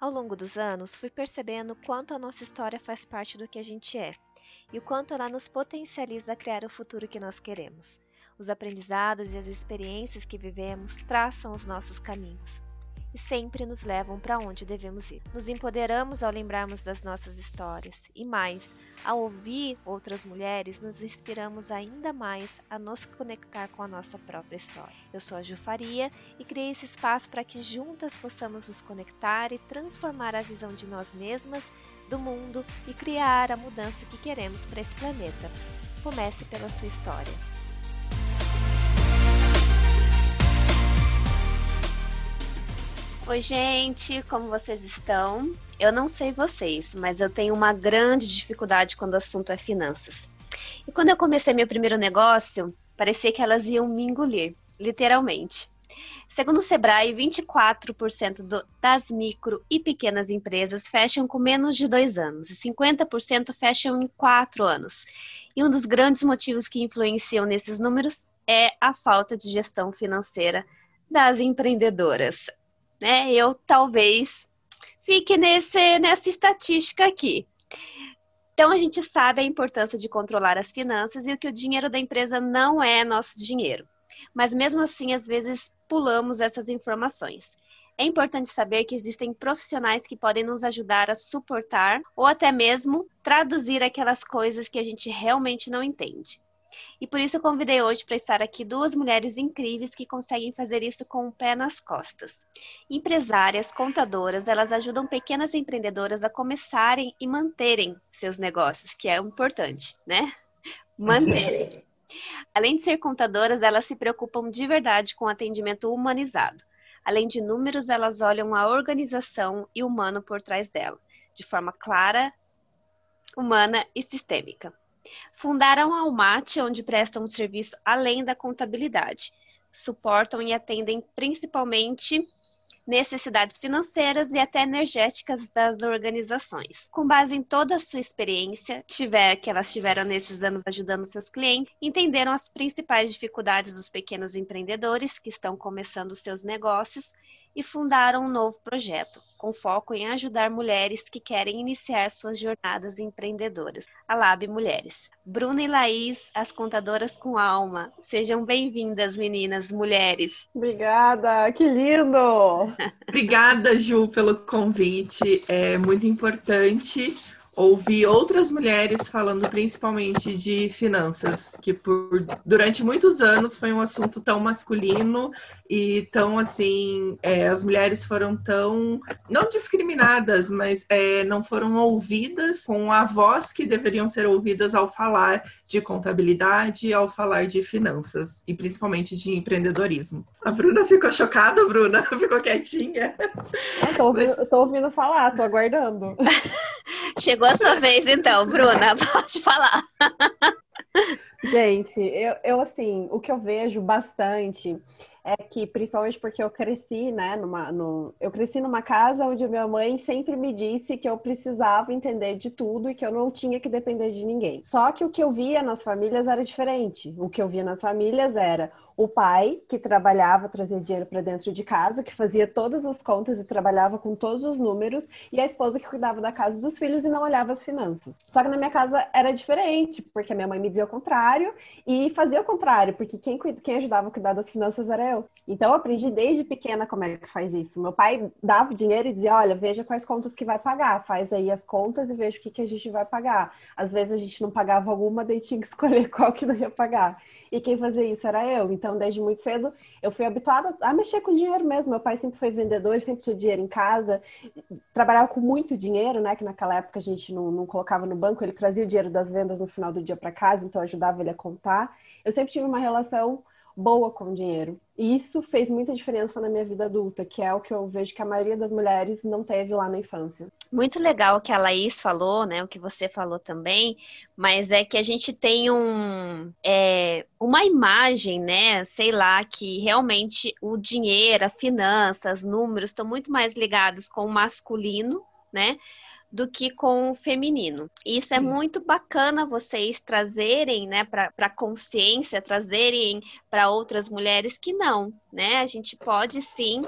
Ao longo dos anos, fui percebendo quanto a nossa história faz parte do que a gente é e o quanto ela nos potencializa a criar o futuro que nós queremos. Os aprendizados e as experiências que vivemos traçam os nossos caminhos e sempre nos levam para onde devemos ir. Nos empoderamos ao lembrarmos das nossas histórias e mais, ao ouvir outras mulheres, nos inspiramos ainda mais a nos conectar com a nossa própria história. Eu sou a Ju Faria e criei esse espaço para que juntas possamos nos conectar e transformar a visão de nós mesmas, do mundo e criar a mudança que queremos para esse planeta. Comece pela sua história. Oi, gente, como vocês estão? Eu não sei vocês, mas eu tenho uma grande dificuldade quando o assunto é finanças. E quando eu comecei meu primeiro negócio, parecia que elas iam me engolir, literalmente. Segundo o Sebrae, 24% do, das micro e pequenas empresas fecham com menos de dois anos e 50% fecham em quatro anos. E um dos grandes motivos que influenciam nesses números é a falta de gestão financeira das empreendedoras né? Eu talvez fique nesse, nessa estatística aqui. Então a gente sabe a importância de controlar as finanças e o que o dinheiro da empresa não é nosso dinheiro. Mas mesmo assim, às vezes pulamos essas informações. É importante saber que existem profissionais que podem nos ajudar a suportar ou até mesmo traduzir aquelas coisas que a gente realmente não entende. E por isso eu convidei hoje para estar aqui duas mulheres incríveis que conseguem fazer isso com o pé nas costas. Empresárias, contadoras, elas ajudam pequenas empreendedoras a começarem e manterem seus negócios, que é importante, né? Manterem. Além de ser contadoras, elas se preocupam de verdade com o atendimento humanizado. Além de números, elas olham a organização e o humano por trás dela, de forma clara, humana e sistêmica. Fundaram a Almaty, onde prestam um serviço além da contabilidade. Suportam e atendem principalmente necessidades financeiras e até energéticas das organizações. Com base em toda a sua experiência tiver, que elas tiveram nesses anos ajudando seus clientes, entenderam as principais dificuldades dos pequenos empreendedores que estão começando seus negócios e fundaram um novo projeto, com foco em ajudar mulheres que querem iniciar suas jornadas empreendedoras, a Lab Mulheres. Bruna e Laís, as contadoras com alma. Sejam bem-vindas, meninas, mulheres. Obrigada, que lindo! Obrigada, Ju, pelo convite. É muito importante ouvi outras mulheres falando principalmente de finanças, que por durante muitos anos foi um assunto tão masculino e tão assim, é, as mulheres foram tão não discriminadas, mas é, não foram ouvidas com a voz que deveriam ser ouvidas ao falar de contabilidade, ao falar de finanças e principalmente de empreendedorismo. A Bruna ficou chocada, Bruna, ficou quietinha. Eu tô ouvindo, mas... tô ouvindo falar, tô aguardando. Chegou a sua vez, então, Bruna, pode falar. Gente, eu, eu assim, o que eu vejo bastante é que, principalmente porque eu cresci, né, numa, no, eu cresci numa casa onde minha mãe sempre me disse que eu precisava entender de tudo e que eu não tinha que depender de ninguém. Só que o que eu via nas famílias era diferente. O que eu via nas famílias era o pai, que trabalhava, trazia dinheiro para dentro de casa, que fazia todas as contas e trabalhava com todos os números, e a esposa que cuidava da casa dos filhos e não olhava as finanças. Só que na minha casa era diferente, porque a minha mãe me dizia o contrário e fazia o contrário, porque quem, quem ajudava a cuidar das finanças era eu. Então eu aprendi desde pequena como é que faz isso. Meu pai dava o dinheiro e dizia: olha, veja quais contas que vai pagar, faz aí as contas e veja o que, que a gente vai pagar. Às vezes a gente não pagava alguma, daí tinha que escolher qual que não ia pagar. E quem fazia isso era eu. Então, desde muito cedo, eu fui habituada a mexer com dinheiro mesmo. Meu pai sempre foi vendedor, sempre tinha dinheiro em casa, trabalhava com muito dinheiro, né? Que naquela época a gente não, não colocava no banco, ele trazia o dinheiro das vendas no final do dia para casa, então ajudava ele a contar. Eu sempre tive uma relação boa com dinheiro. E isso fez muita diferença na minha vida adulta, que é o que eu vejo que a maioria das mulheres não teve lá na infância. Muito legal o que a Laís falou, né? O que você falou também, mas é que a gente tem um, é, uma imagem, né? Sei lá, que realmente o dinheiro, a finança, os números estão muito mais ligados com o masculino, né? Do que com o feminino. Isso é sim. é muito bacana vocês trazerem, né, para a consciência, trazerem para outras mulheres que não, né? A gente pode sim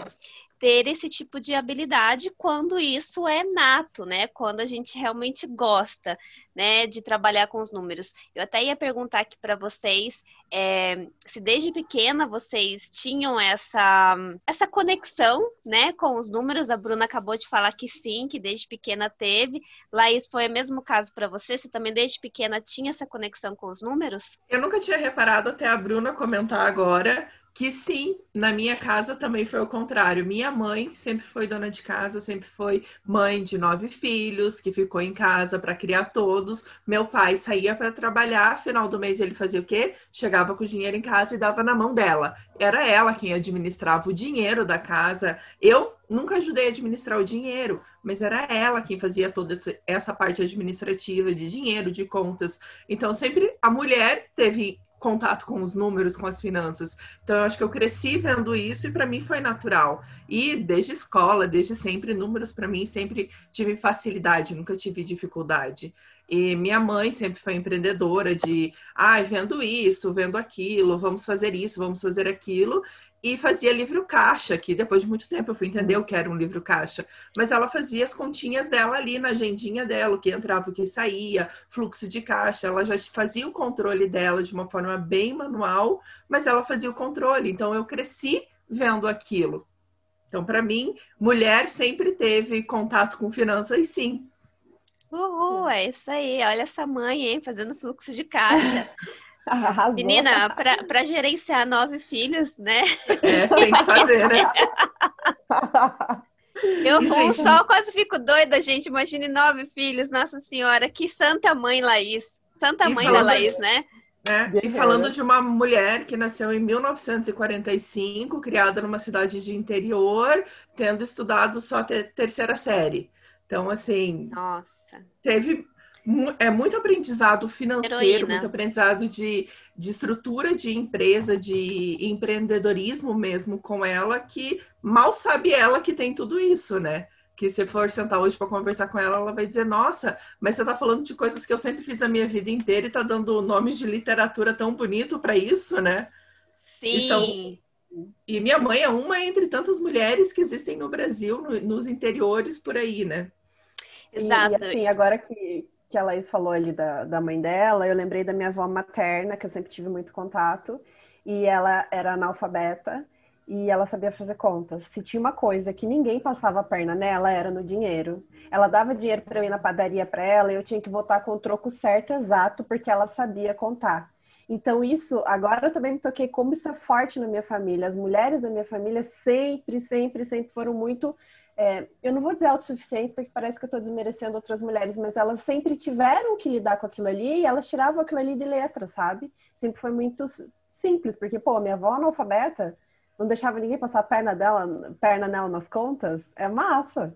ter esse tipo de habilidade quando isso é nato, né? Quando a gente realmente gosta, né, de trabalhar com os números. Eu até ia perguntar aqui para vocês é, se desde pequena vocês tinham essa, essa conexão, né, com os números. A Bruna acabou de falar que sim, que desde pequena teve. Laís, foi o mesmo caso para você? Você também desde pequena tinha essa conexão com os números? Eu nunca tinha reparado até a Bruna comentar agora que sim, na minha casa também foi o contrário. Minha mãe sempre foi dona de casa, sempre foi mãe de nove filhos, que ficou em casa para criar todos. Meu pai saía para trabalhar, final do mês ele fazia o quê? Chegava com o dinheiro em casa e dava na mão dela. Era ela quem administrava o dinheiro da casa. Eu nunca ajudei a administrar o dinheiro, mas era ela quem fazia toda essa parte administrativa de dinheiro, de contas. Então sempre a mulher teve contato com os números, com as finanças. Então, eu acho que eu cresci vendo isso e para mim foi natural. E desde escola, desde sempre, números para mim sempre tive facilidade, nunca tive dificuldade. E minha mãe sempre foi empreendedora de, ai, ah, vendo isso, vendo aquilo, vamos fazer isso, vamos fazer aquilo e fazia livro caixa, que depois de muito tempo eu fui entender o que era um livro caixa. Mas ela fazia as continhas dela ali na agendinha dela, o que entrava, o que saía, fluxo de caixa. Ela já fazia o controle dela de uma forma bem manual, mas ela fazia o controle. Então eu cresci vendo aquilo. Então, para mim, mulher sempre teve contato com finanças, sim. Uhul, é isso aí. Olha essa mãe, hein, fazendo fluxo de caixa. Arrasou. Menina, para gerenciar nove filhos, né? É, tem que fazer, né? Eu com gente... só quase fico doida, gente. Imagine nove filhos, Nossa Senhora, que santa mãe Laís. Santa mãe da Laís, né? É, e falando de uma mulher que nasceu em 1945, criada numa cidade de interior, tendo estudado só a terceira série. Então, assim, Nossa. teve é muito aprendizado financeiro, Heroína. muito aprendizado de, de estrutura de empresa, de empreendedorismo mesmo com ela, que mal sabe ela que tem tudo isso, né? Que se for sentar hoje para conversar com ela, ela vai dizer: Nossa, mas você está falando de coisas que eu sempre fiz a minha vida inteira e está dando nomes de literatura tão bonito para isso, né? Sim. E, são... e, minha mãe é uma entre tantas mulheres que existem no Brasil, no, nos interiores por aí, né? Exato. E, e assim, agora que, que a Laís falou ali da, da mãe dela, eu lembrei da minha avó materna, que eu sempre tive muito contato, e ela era analfabeta e ela sabia fazer contas. Se tinha uma coisa que ninguém passava a perna nela, era no dinheiro. Ela dava dinheiro para ir na padaria para ela e eu tinha que voltar com o troco certo, exato, porque ela sabia contar. Então, isso, agora eu também me toquei como isso é forte na minha família. As mulheres da minha família sempre, sempre, sempre foram muito é, eu não vou dizer autossuficientes, porque parece que eu estou desmerecendo outras mulheres, mas elas sempre tiveram que lidar com aquilo ali e elas tiravam aquilo ali de letra, sabe? Sempre foi muito simples, porque, pô, minha avó analfabeta não deixava ninguém passar a perna dela, perna nela nas contas, é massa.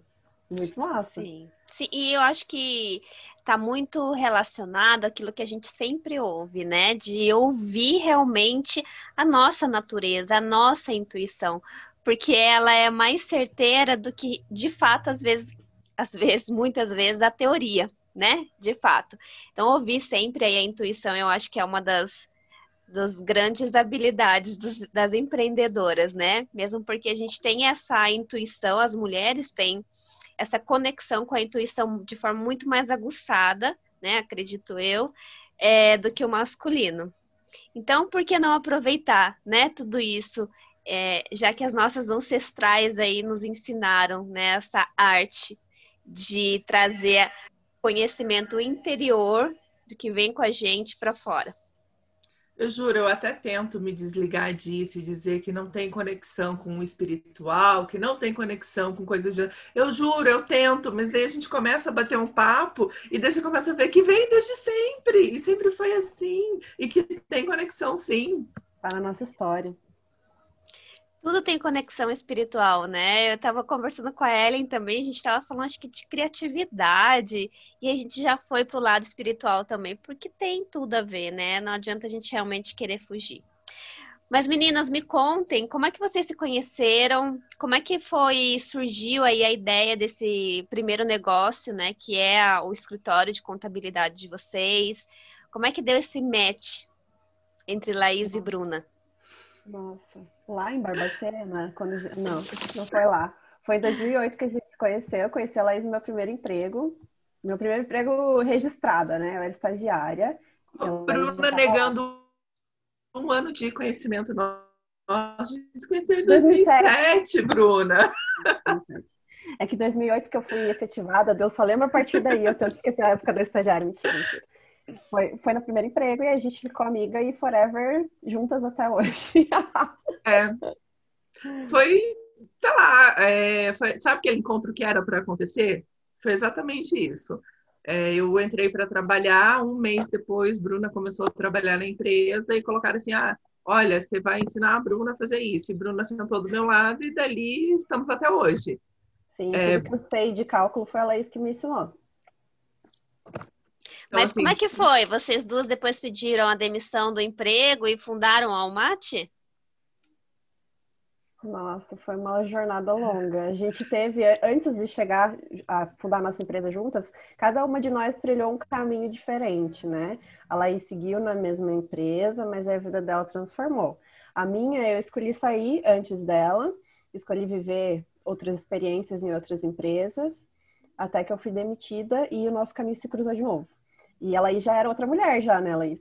Muito massa. Sim. Sim, e eu acho que está muito relacionado àquilo que a gente sempre ouve, né? De ouvir realmente a nossa natureza, a nossa intuição porque ela é mais certeira do que, de fato, às vezes, às vezes, muitas vezes, a teoria, né? De fato. Então, ouvir sempre aí a intuição, eu acho que é uma das, grandes habilidades dos, das empreendedoras, né? Mesmo porque a gente tem essa intuição, as mulheres têm essa conexão com a intuição de forma muito mais aguçada, né? Acredito eu, é, do que o masculino. Então, por que não aproveitar, né? Tudo isso é, já que as nossas ancestrais aí nos ensinaram né, essa arte de trazer conhecimento interior do que vem com a gente para fora. Eu juro, eu até tento me desligar disso e dizer que não tem conexão com o espiritual, que não tem conexão com coisas de. Eu juro, eu tento, mas daí a gente começa a bater um papo e daí você começa a ver que vem desde sempre, e sempre foi assim, e que tem conexão sim. Tá na nossa história tudo tem conexão espiritual, né? Eu estava conversando com a Ellen também, a gente estava falando acho que de criatividade, e a gente já foi para o lado espiritual também, porque tem tudo a ver, né? Não adianta a gente realmente querer fugir. Mas meninas, me contem, como é que vocês se conheceram? Como é que foi, surgiu aí a ideia desse primeiro negócio, né? Que é o escritório de contabilidade de vocês. Como é que deu esse match entre Laís e Bruna? Nossa, lá em Barbacena, quando não, não foi lá. Foi em 2008 que a gente se conheceu. Eu conheci a Laís no meu primeiro emprego. Meu primeiro emprego registrada, né? Eu era estagiária. Bruna negando um ano de conhecimento nosso. A gente se conheceu em 2007, 2007 Bruna. É que 2008 que eu fui efetivada, Deus só lembra a partir daí. Eu tanto esqueci a época da estagiária, mentira, mentira. Foi, foi no primeiro emprego e a gente ficou amiga e forever juntas até hoje. é. Foi, sei lá, é, foi, sabe aquele encontro que era para acontecer? Foi exatamente isso. É, eu entrei para trabalhar, um mês depois, Bruna começou a trabalhar na empresa e colocaram assim: ah, olha, você vai ensinar a Bruna a fazer isso. E Bruna sentou do meu lado e dali estamos até hoje. Sim, é... tudo que eu sei de cálculo foi a Laís que me ensinou. Então, Mas assim, como é que foi? Vocês duas depois pediram a demissão do emprego e fundaram a Almaty? Nossa, foi uma jornada longa. A gente teve, antes de chegar a fundar nossa empresa juntas, cada uma de nós trilhou um caminho diferente, né? A Laís seguiu na mesma empresa, mas a vida dela transformou. A minha, eu escolhi sair antes dela, escolhi viver outras experiências em outras empresas, até que eu fui demitida e o nosso caminho se cruzou de novo. E ela aí já era outra mulher, já, né, Laís?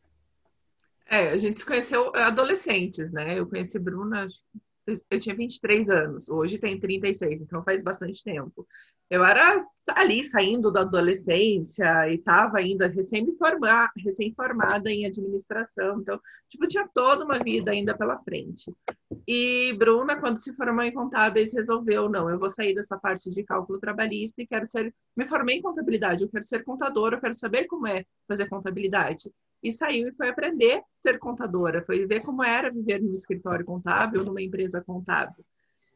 É, a gente se conheceu adolescentes, né? Eu conheci Bruna, eu tinha 23 anos, hoje tem 36, então faz bastante tempo. Eu era ali saindo da adolescência e estava ainda recém-formada recém em administração, então, tipo, tinha toda uma vida ainda pela frente. E Bruna, quando se formou em contábeis, resolveu, não, eu vou sair dessa parte de cálculo trabalhista e quero ser, me formei em contabilidade, eu quero ser contadora, eu quero saber como é fazer contabilidade. E saiu e foi aprender a ser contadora, foi ver como era viver num escritório contábil, numa empresa contábil.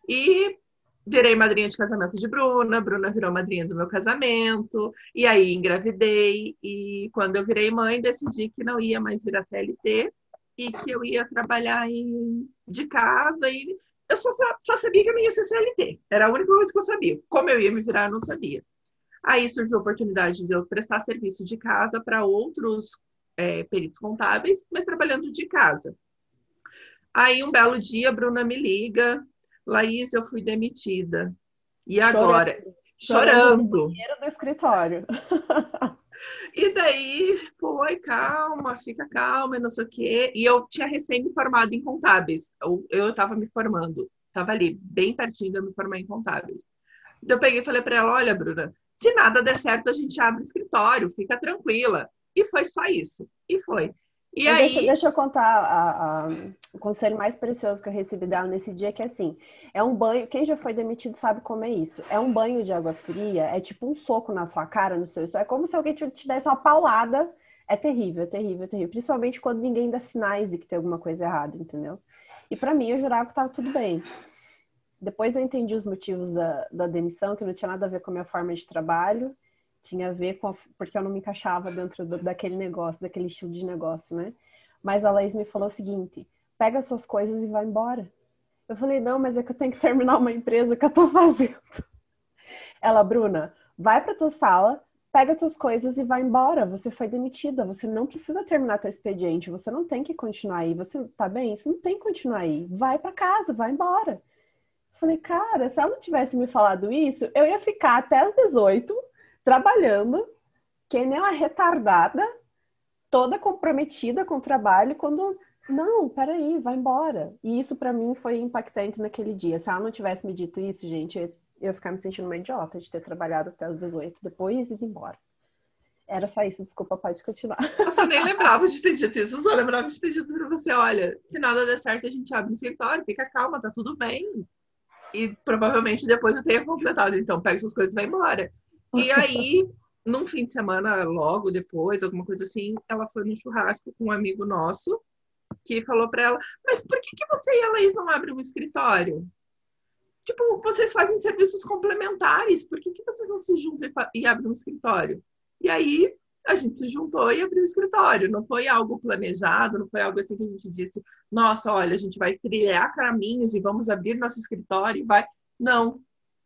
E virei madrinha de casamento de Bruna, Bruna virou madrinha do meu casamento, e aí engravidei, e quando eu virei mãe, decidi que não ia mais virar CLT e que eu ia trabalhar em, de casa, e eu só, só sabia que eu não ia ser CLT, era a única coisa que eu sabia. Como eu ia me virar, eu não sabia. Aí surgiu a oportunidade de eu prestar serviço de casa para outros é, peritos contábeis, mas trabalhando de casa. Aí um belo dia, a Bruna me liga, Laís, eu fui demitida. E agora? Chorando. Chorando. Dinheiro do escritório. E daí foi, calma, fica calma, não sei o quê. E eu tinha recém me formado em contábeis. Eu estava me formando, estava ali, bem pertinho de eu me formar em contábeis. Então eu peguei e falei para ela: olha, Bruna, se nada der certo, a gente abre o escritório, fica tranquila. E foi só isso. E foi. E aí... deixa, deixa, eu contar a, a, o conselho mais precioso que eu recebi dela nesse dia, que é assim, é um banho, quem já foi demitido sabe como é isso, é um banho de água fria, é tipo um soco na sua cara, no seu estômago, é como se alguém te, te desse uma paulada, é terrível, é terrível, é terrível, principalmente quando ninguém dá sinais de que tem alguma coisa errada, entendeu? E para mim, eu jurava que tava tudo bem. Depois eu entendi os motivos da, da demissão, que não tinha nada a ver com a minha forma de trabalho, tinha a ver com a, porque eu não me encaixava dentro do, daquele negócio, daquele estilo de negócio, né? Mas a Laís me falou o seguinte: pega suas coisas e vai embora. Eu falei, não, mas é que eu tenho que terminar uma empresa que eu tô fazendo. Ela, Bruna, vai pra tua sala, pega tuas coisas e vai embora. Você foi demitida, você não precisa terminar teu expediente, você não tem que continuar aí. Você tá bem? Você não tem que continuar aí. Vai para casa, vai embora. falei, cara, se ela não tivesse me falado isso, eu ia ficar até as 18 trabalhando, que nem uma retardada, toda comprometida com o trabalho, quando não, peraí, vai embora. E isso para mim foi impactante naquele dia. Se ela não tivesse me dito isso, gente, eu ia ficar me sentindo uma idiota de ter trabalhado até as 18, depois ir embora. Era só isso, desculpa, pode continuar. Eu nem lembrava de ter dito isso, eu só lembrava de ter dito pra você, olha, se nada der certo, a gente abre um escritório, fica calma, tá tudo bem. E provavelmente depois eu tenha completado, então pega suas coisas e vai embora. E aí, num fim de semana, logo depois, alguma coisa assim, ela foi no churrasco com um amigo nosso que falou para ela: Mas por que, que você e a Laís não abrem um escritório? Tipo, vocês fazem serviços complementares, por que, que vocês não se juntam e abrem um escritório? E aí a gente se juntou e abriu o escritório. Não foi algo planejado, não foi algo assim que a gente disse, nossa, olha, a gente vai trilhar caminhos e vamos abrir nosso escritório e vai. Não,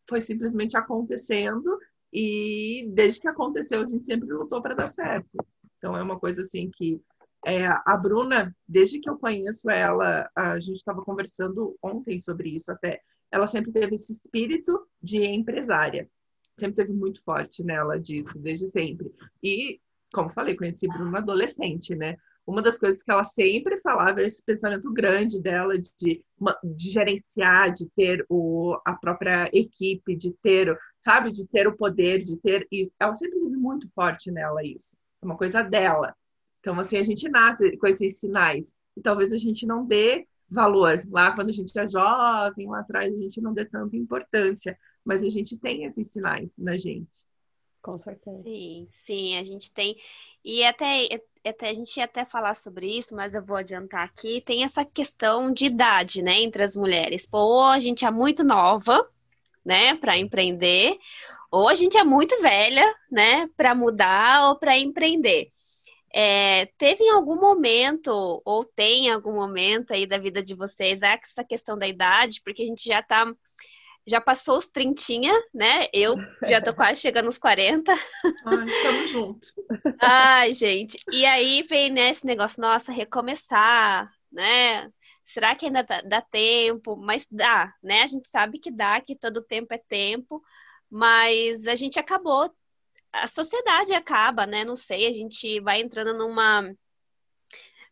foi simplesmente acontecendo e desde que aconteceu, a gente sempre lutou para dar certo. Então é uma coisa assim que É, a Bruna, desde que eu conheço ela, a gente estava conversando ontem sobre isso até. Ela sempre teve esse espírito de empresária. Sempre teve muito forte nela disso, desde sempre. E, como falei, conheci Bruna adolescente, né? Uma das coisas que ela sempre falava era esse pensamento grande dela de, de gerenciar, de ter o, a própria equipe, de ter, sabe, de ter o poder, de ter. E ela sempre teve muito forte nela isso. É uma coisa dela. Então, assim, a gente nasce com esses sinais. E talvez a gente não dê valor. Lá, quando a gente é jovem, lá atrás, a gente não dê tanta importância. Mas a gente tem esses sinais na gente. Com certeza. Sim, sim, a gente tem. E até, até a gente ia até falar sobre isso, mas eu vou adiantar aqui. Tem essa questão de idade, né, entre as mulheres. Pô, ou a gente é muito nova, né, para empreender, ou a gente é muito velha, né, para mudar ou para empreender. É, teve em algum momento, ou tem em algum momento aí da vida de vocês, essa questão da idade, porque a gente já está já passou os trintinha, né? Eu já tô quase chegando nos 40. Ai, estamos juntos. Ai, gente. E aí vem nesse né, negócio, nossa, recomeçar, né? Será que ainda dá, dá, tempo? Mas dá, né? A gente sabe que dá, que todo tempo é tempo, mas a gente acabou, a sociedade acaba, né? Não sei, a gente vai entrando numa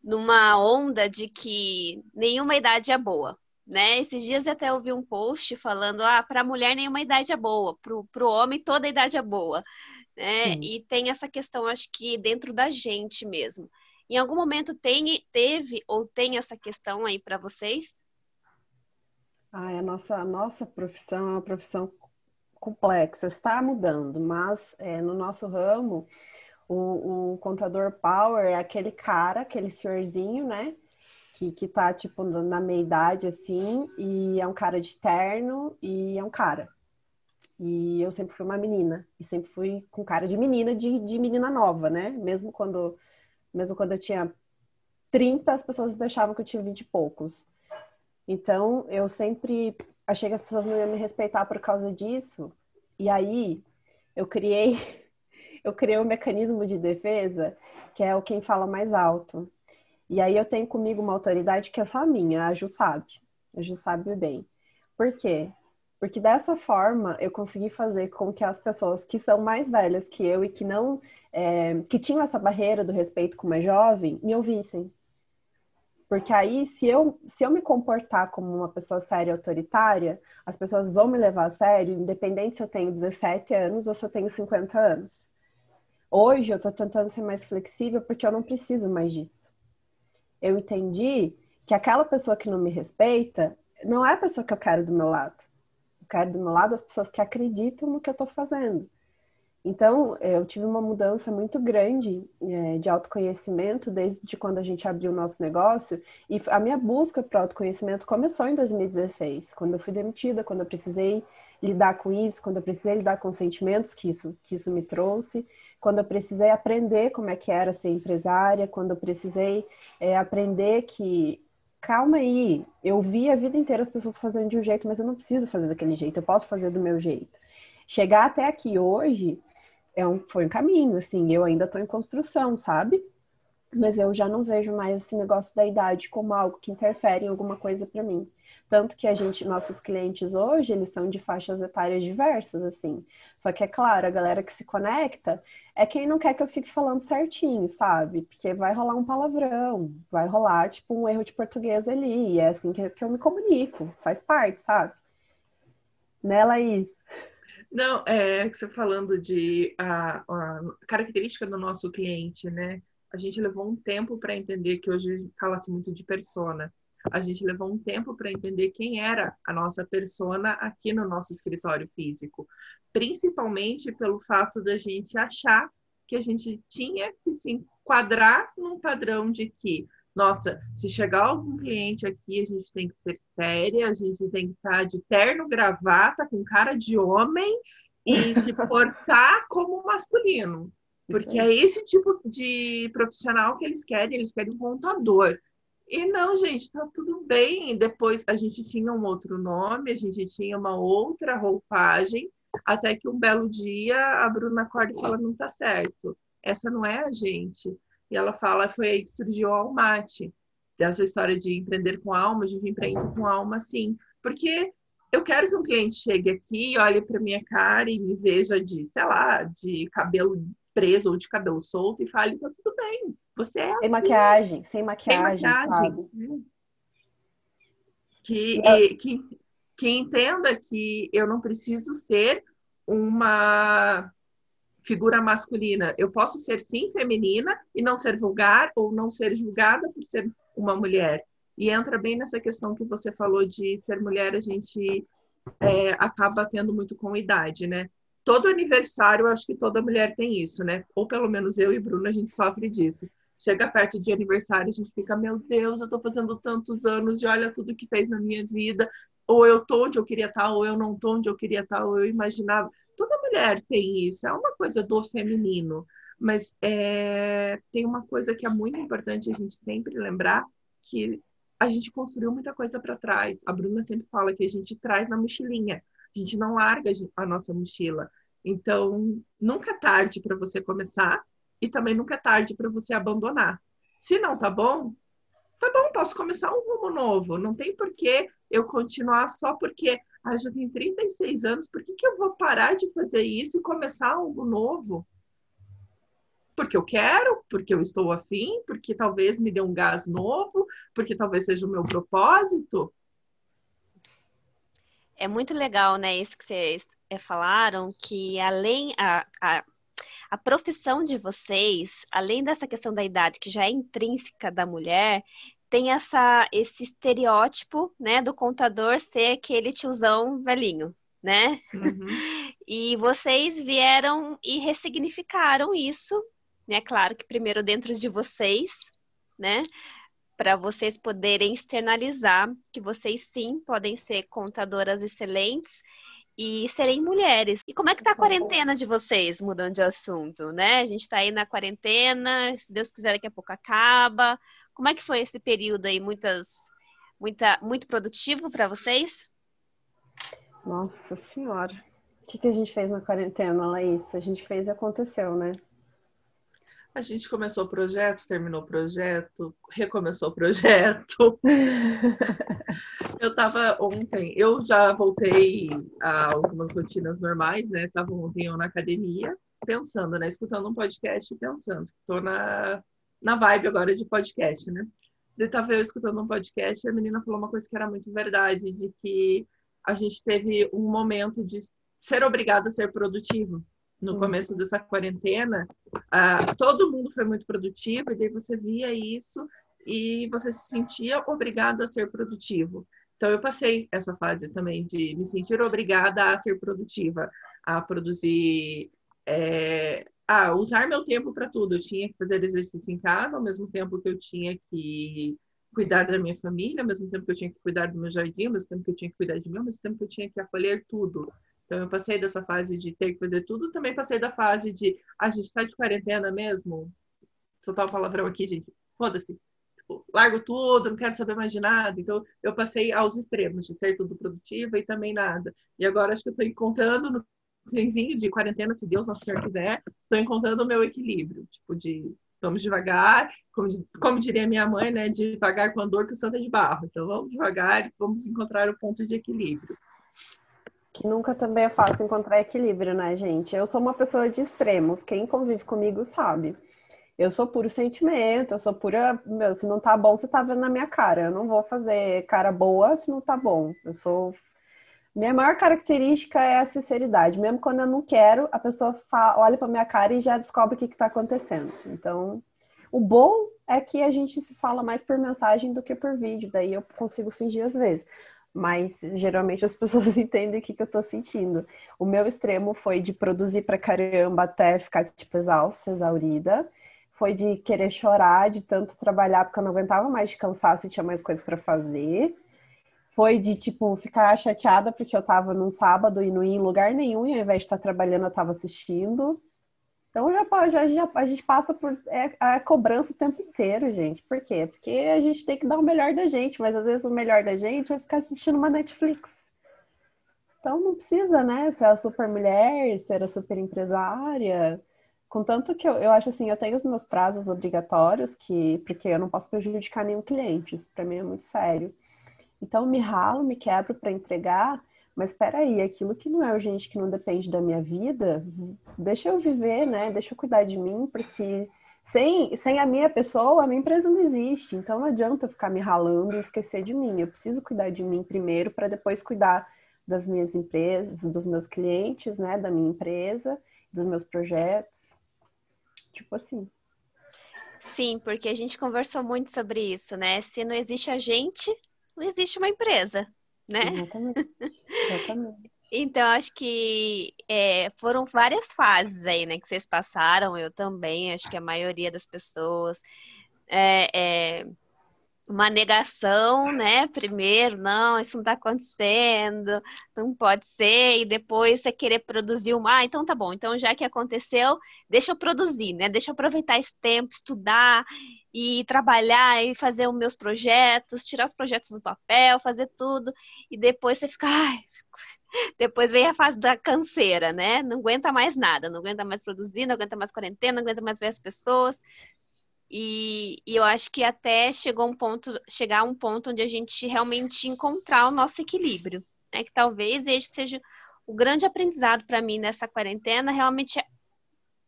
numa onda de que nenhuma idade é boa, né? Esses dias eu até ouvi um post falando, ah, para a mulher nenhuma idade é boa, para o homem toda idade é boa, né? E tem essa questão, acho que dentro da gente mesmo. Em algum momento tem, teve ou tem essa questão aí para vocês? Ah, a nossa, a nossa profissão é uma profissão complexa, está mudando, mas é, no nosso ramo, o, o contador Power é aquele cara, aquele senhorzinho, né? Que, que tá, tipo, na meia idade, assim, e é um cara de terno e é um cara. E eu sempre fui uma menina, e sempre fui com cara de menina, de, de menina nova, né? Mesmo quando, mesmo quando eu tinha 30, as pessoas deixavam que eu tinha 20 e poucos. Então, eu sempre achei que as pessoas não iam me respeitar por causa disso. E aí, eu criei, eu criei um mecanismo de defesa, que é o quem fala mais alto. E aí eu tenho comigo uma autoridade que é só minha, a Ju sabe. A Ju sabe bem. Por quê? Porque dessa forma eu consegui fazer com que as pessoas que são mais velhas que eu e que não é, que tinham essa barreira do respeito com uma jovem me ouvissem. Porque aí, se eu, se eu me comportar como uma pessoa séria e autoritária, as pessoas vão me levar a sério, independente se eu tenho 17 anos ou se eu tenho 50 anos. Hoje eu tô tentando ser mais flexível porque eu não preciso mais disso eu entendi que aquela pessoa que não me respeita não é a pessoa que eu quero do meu lado. Eu quero do meu lado as pessoas que acreditam no que eu estou fazendo. Então, eu tive uma mudança muito grande é, de autoconhecimento desde quando a gente abriu o nosso negócio. E a minha busca para autoconhecimento começou em 2016, quando eu fui demitida, quando eu precisei lidar com isso, quando eu precisei lidar com os sentimentos que isso, que isso me trouxe, quando eu precisei aprender como é que era ser empresária, quando eu precisei é, aprender que, calma aí, eu vi a vida inteira as pessoas fazendo de um jeito, mas eu não preciso fazer daquele jeito, eu posso fazer do meu jeito. Chegar até aqui hoje é um, foi um caminho, assim, eu ainda estou em construção, sabe? Mas eu já não vejo mais esse negócio da idade como algo que interfere em alguma coisa para mim. Tanto que a gente, nossos clientes hoje, eles são de faixas etárias diversas, assim. Só que é claro, a galera que se conecta é quem não quer que eu fique falando certinho, sabe? Porque vai rolar um palavrão, vai rolar, tipo, um erro de português ali. E é assim que, eu me comunico, faz parte, sabe? Né, Laís? Não, é que você falando de a, a característica do nosso cliente, né? A gente levou um tempo para entender que hoje fala-se muito de persona a gente levou um tempo para entender quem era a nossa persona aqui no nosso escritório físico, principalmente pelo fato da gente achar que a gente tinha que se enquadrar num padrão de que, nossa, se chegar algum cliente aqui, a gente tem que ser séria, a gente tem que estar de terno, gravata, com cara de homem e se portar como masculino. Porque é esse tipo de profissional que eles querem, eles querem um contador. E não, gente, tá tudo bem. Depois a gente tinha um outro nome, a gente tinha uma outra roupagem, até que um belo dia a Bruna acorda e fala: não tá certo, essa não é a gente. E ela fala, foi aí que surgiu o Almate. Dessa história de empreender com alma, a gente empreende com alma, sim. Porque eu quero que um cliente chegue aqui, olhe para minha cara e me veja de, sei lá, de cabelo preso ou de cabelo solto e fale, tá tudo bem, você é Sem assim. maquiagem, sem maquiagem. Sem maquiagem. sabe? Que, e- que, que entenda que eu não preciso ser uma figura masculina. Eu posso ser sim feminina e não ser vulgar ou não ser julgada por ser uma mulher. E entra bem nessa questão que você falou de ser mulher, a gente é, acaba tendo muito com idade, né? Todo aniversário, acho que toda mulher tem isso, né? Ou pelo menos eu e Bruna, a gente sofre disso. Chega perto de aniversário, a gente fica, meu Deus, eu tô fazendo tantos anos e olha tudo que fez na minha vida. Ou eu tô onde eu queria estar, ou eu não tô onde eu queria estar, ou eu imaginava. Toda mulher tem isso, é uma coisa do feminino. Mas é, tem uma coisa que é muito importante a gente sempre lembrar, que a gente construiu muita coisa para trás. A Bruna sempre fala que a gente traz na mochilinha. A gente não larga a nossa mochila. Então, nunca é tarde para você começar e também nunca é tarde para você abandonar. Se não tá bom, tá bom, posso começar um rumo novo. Não tem por que eu continuar só porque ah, eu já tenho 36 anos, por que, que eu vou parar de fazer isso e começar algo novo? Porque eu quero, porque eu estou afim, porque talvez me dê um gás novo, porque talvez seja o meu propósito. É muito legal, né, isso que vocês é, falaram, que além a, a, a profissão de vocês, além dessa questão da idade, que já é intrínseca da mulher, tem essa, esse estereótipo, né, do contador ser aquele tiozão velhinho, né? Uhum. E vocês vieram e ressignificaram isso, né? Claro que primeiro dentro de vocês, né? Para vocês poderem externalizar que vocês sim podem ser contadoras excelentes e serem mulheres. E como é que tá a quarentena de vocês, mudando de assunto, né? A gente tá aí na quarentena, se Deus quiser daqui a pouco acaba. Como é que foi esse período aí? Muitas, muita, muito produtivo para vocês? Nossa senhora. O que, que a gente fez na quarentena, Laís? A gente fez e aconteceu, né? A gente começou o projeto, terminou o projeto, recomeçou o projeto. Eu tava ontem, eu já voltei a algumas rotinas normais, né? Tava ontem eu na academia, pensando, né? Escutando um podcast e pensando. Tô na, na vibe agora de podcast, né? Eu escutando um podcast e a menina falou uma coisa que era muito verdade, de que a gente teve um momento de ser obrigado a ser produtivo. No Uhum. começo dessa quarentena, ah, todo mundo foi muito produtivo, e daí você via isso e você se sentia obrigado a ser produtivo. Então, eu passei essa fase também de me sentir obrigada a ser produtiva, a produzir, é, a usar meu tempo para tudo. Eu tinha que fazer exercício em casa, ao mesmo tempo que eu tinha que cuidar da minha família, ao mesmo tempo que eu tinha que cuidar do meu jardim, ao mesmo tempo que eu tinha que cuidar de mim, ao mesmo tempo que eu tinha que acolher tudo. Então, eu passei dessa fase de ter que fazer tudo, também passei da fase de, a gente está de quarentena mesmo? Soltar o palavrão aqui, gente. Foda-se. Tipo, largo tudo, não quero saber mais de nada. Então, eu passei aos extremos de ser tudo produtiva e também nada. E agora acho que eu estou encontrando no finzinho de quarentena, se Deus Nosso Senhor quiser, estou encontrando o meu equilíbrio. Tipo, de vamos devagar, como, como diria minha mãe, né? Devagar com a dor que o santo é de barro. Então, vamos devagar vamos encontrar o ponto de equilíbrio. Que nunca também é fácil encontrar equilíbrio, né, gente? Eu sou uma pessoa de extremos. Quem convive comigo sabe. Eu sou puro sentimento, eu sou pura. Meu, se não tá bom, você tá vendo na minha cara. Eu não vou fazer cara boa se não tá bom. Eu sou. Minha maior característica é a sinceridade. Mesmo quando eu não quero, a pessoa fala, olha pra minha cara e já descobre o que, que tá acontecendo. Então, o bom é que a gente se fala mais por mensagem do que por vídeo. Daí eu consigo fingir às vezes mas geralmente as pessoas entendem o que, que eu tô sentindo. O meu extremo foi de produzir pra caramba até ficar, tipo, exausta, exaurida. Foi de querer chorar, de tanto trabalhar, porque eu não aguentava mais de cansaço e tinha mais coisas para fazer. Foi de, tipo, ficar chateada porque eu tava num sábado e não ia em lugar nenhum, e ao invés de estar trabalhando, eu tava assistindo. Então já, já, já, a gente passa por é, a cobrança o tempo inteiro, gente. Por quê? Porque a gente tem que dar o melhor da gente, mas às vezes o melhor da gente é ficar assistindo uma Netflix. Então não precisa, né? Ser a super mulher, ser a super empresária. Contanto que eu, eu acho assim, eu tenho os meus prazos obrigatórios, que porque eu não posso prejudicar nenhum cliente, isso para mim é muito sério. Então me ralo, me quebro para entregar, mas espera aí, aquilo que não é urgente, que não depende da minha vida, deixa eu viver, né? Deixa eu cuidar de mim, porque sem, sem a minha pessoa, a minha empresa não existe. Então não adianta eu ficar me ralando e esquecer de mim. Eu preciso cuidar de mim primeiro para depois cuidar das minhas empresas, dos meus clientes, né, da minha empresa, dos meus projetos. Tipo assim. Sim, porque a gente conversou muito sobre isso, né? Se não existe a gente, não existe uma empresa, né? Exatamente. Exatamente. Então, acho que é, foram várias fases aí, né, que vocês passaram, eu também, acho que a maioria das pessoas. É, é, uma negação, né? Primeiro, não, isso não está acontecendo, não pode ser, e depois você querer produzir uma, ah, então tá bom, então já que aconteceu, deixa eu produzir, né? Deixa eu aproveitar esse tempo, estudar e trabalhar e fazer os meus projetos, tirar os projetos do papel, fazer tudo, e depois você fica, ai, depois vem a fase da canseira, né? Não aguenta mais nada, não aguenta mais produzir, não aguenta mais quarentena, não aguenta mais ver as pessoas. E, e, eu acho que até chegou um ponto, chegar a um ponto onde a gente realmente encontrar o nosso equilíbrio, né? Que talvez esse seja o grande aprendizado para mim nessa quarentena, realmente é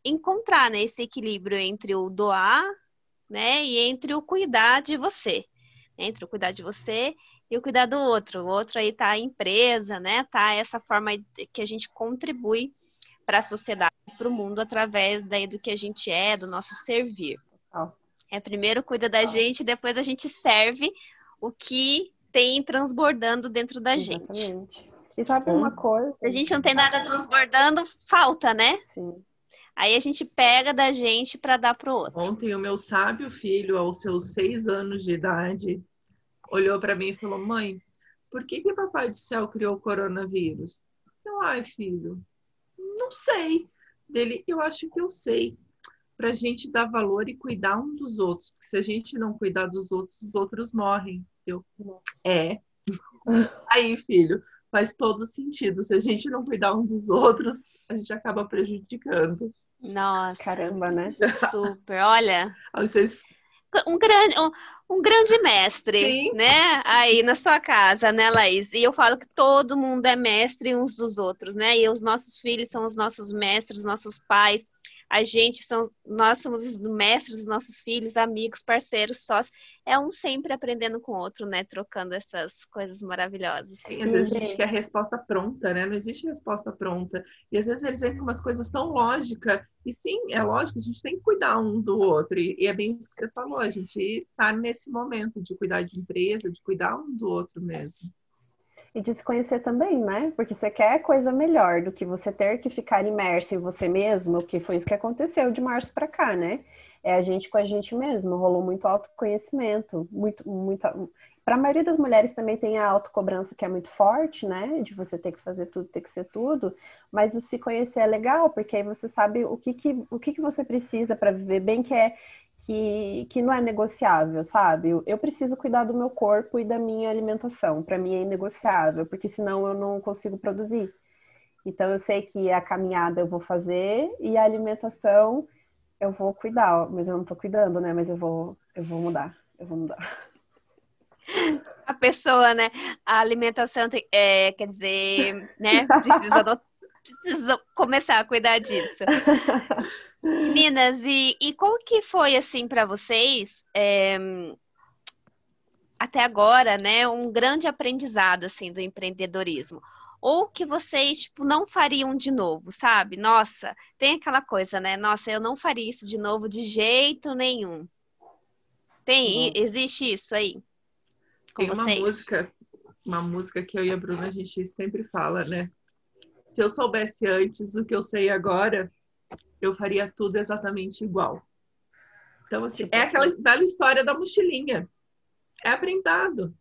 encontrar né, esse equilíbrio entre o doar, né, e entre o cuidar de você, entre o cuidar de você e o cuidar do outro. O outro aí tá a empresa, né? Tá essa forma que a gente contribui para a sociedade, para o mundo através daí do que a gente é, do nosso servir. É primeiro cuida da gente, depois a gente serve o que tem transbordando dentro da Exatamente. gente. E sabe uma coisa? Se a gente não tem nada transbordando, falta, né? Sim. Aí a gente pega da gente para dar pro outro. Ontem o meu sábio filho, aos seus seis anos de idade, olhou para mim e falou: Mãe, por que que Papai do Céu criou o coronavírus? Eu, ai, filho, não sei. Dele, eu acho que eu sei para a gente dar valor e cuidar um dos outros. Porque se a gente não cuidar dos outros, os outros morrem. Eu, é. Aí, filho, faz todo sentido. Se a gente não cuidar um dos outros, a gente acaba prejudicando. Nossa. Caramba, né? Super. Olha. Vocês... Um grande, um, um grande mestre, Sim. né? Aí na sua casa, né, Laís? E eu falo que todo mundo é mestre uns dos outros, né? E os nossos filhos são os nossos mestres, nossos pais a gente são, nós somos os mestres dos nossos filhos, amigos, parceiros, sócios. É um sempre aprendendo com o outro, né? Trocando essas coisas maravilhosas. Sim, às vezes a gente quer resposta pronta, né? Não existe resposta pronta. E às vezes eles vêm com umas coisas tão lógicas. E sim, é lógico, a gente tem que cuidar um do outro. E, e é bem isso que você falou, a gente está nesse momento de cuidar de empresa, de cuidar um do outro mesmo. E de se conhecer também, né? Porque você quer coisa melhor do que você ter que ficar imerso em você mesmo, que foi isso que aconteceu de março para cá, né? É a gente com a gente mesmo, rolou muito autoconhecimento, muito, muita. Para a maioria das mulheres também tem a autocobrança que é muito forte, né? De você ter que fazer tudo, ter que ser tudo. Mas o se conhecer é legal, porque aí você sabe o que, que, o que, que você precisa para viver bem, que é que, que não é negociável, sabe? Eu, eu preciso cuidar do meu corpo e da minha alimentação. Para mim é inegociável, porque senão eu não consigo produzir. Então eu sei que a caminhada eu vou fazer e a alimentação eu vou cuidar, mas eu não tô cuidando, né? Mas eu vou, eu vou mudar, eu vou mudar. A pessoa, né? A alimentação tem, é, quer dizer, né? Precisa, precisa começar a cuidar disso. Meninas, e, e como que foi assim para vocês é, até agora, né, um grande aprendizado assim do empreendedorismo? Ou que vocês tipo, não fariam de novo, sabe? Nossa, tem aquela coisa, né? Nossa, eu não faria isso de novo de jeito nenhum. Tem, existe isso aí? Com tem uma vocês? música, uma música que eu e a Bruna a gente sempre fala, né? Se eu soubesse antes o que eu sei agora, eu faria tudo exatamente igual. Então, assim, é aquela velha história da mochilinha. É aprendizado.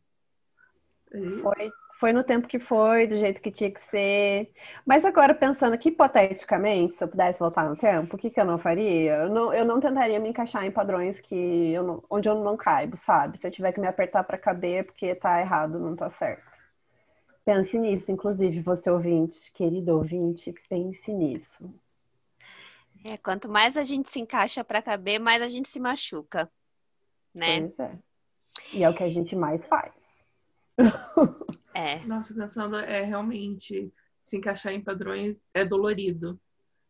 Foi, foi no tempo que foi, do jeito que tinha que ser. Mas agora, pensando que hipoteticamente, se eu pudesse voltar no tempo, o que, que eu não faria? Eu não, eu não tentaria me encaixar em padrões que eu não, onde eu não caibo, sabe? Se eu tiver que me apertar para caber, é porque tá errado, não tá certo. Pense nisso, inclusive, você ouvinte, querido ouvinte, pense nisso. É, quanto mais a gente se encaixa para caber, mais a gente se machuca, né? Pois é. E é o que a gente mais faz. É. Nossa, pensando, é realmente se encaixar em padrões é dolorido.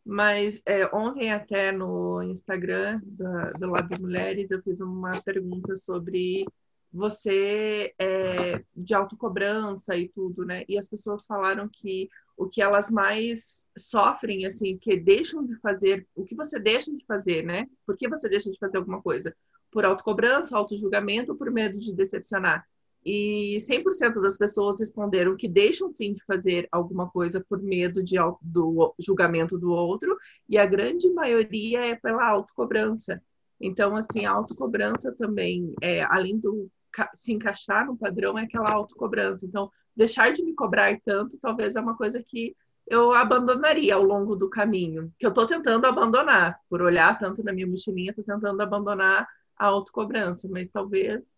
Mas é, ontem até no Instagram da, do Lab Mulheres eu fiz uma pergunta sobre você é, de autocobrança e tudo, né? E as pessoas falaram que o que elas mais sofrem, assim, que deixam de fazer, o que você deixa de fazer, né? Por que você deixa de fazer alguma coisa? Por autocobrança, autojulgamento ou por medo de decepcionar? E 100% das pessoas responderam que deixam sim de fazer alguma coisa por medo de, do julgamento do outro, e a grande maioria é pela autocobrança. Então, assim, a autocobrança também, é, além do se encaixar no padrão, é aquela autocobrança. Então, deixar de me cobrar tanto, talvez é uma coisa que eu abandonaria ao longo do caminho, que eu estou tentando abandonar, por olhar tanto na minha mochilinha, estou tentando abandonar a autocobrança, mas talvez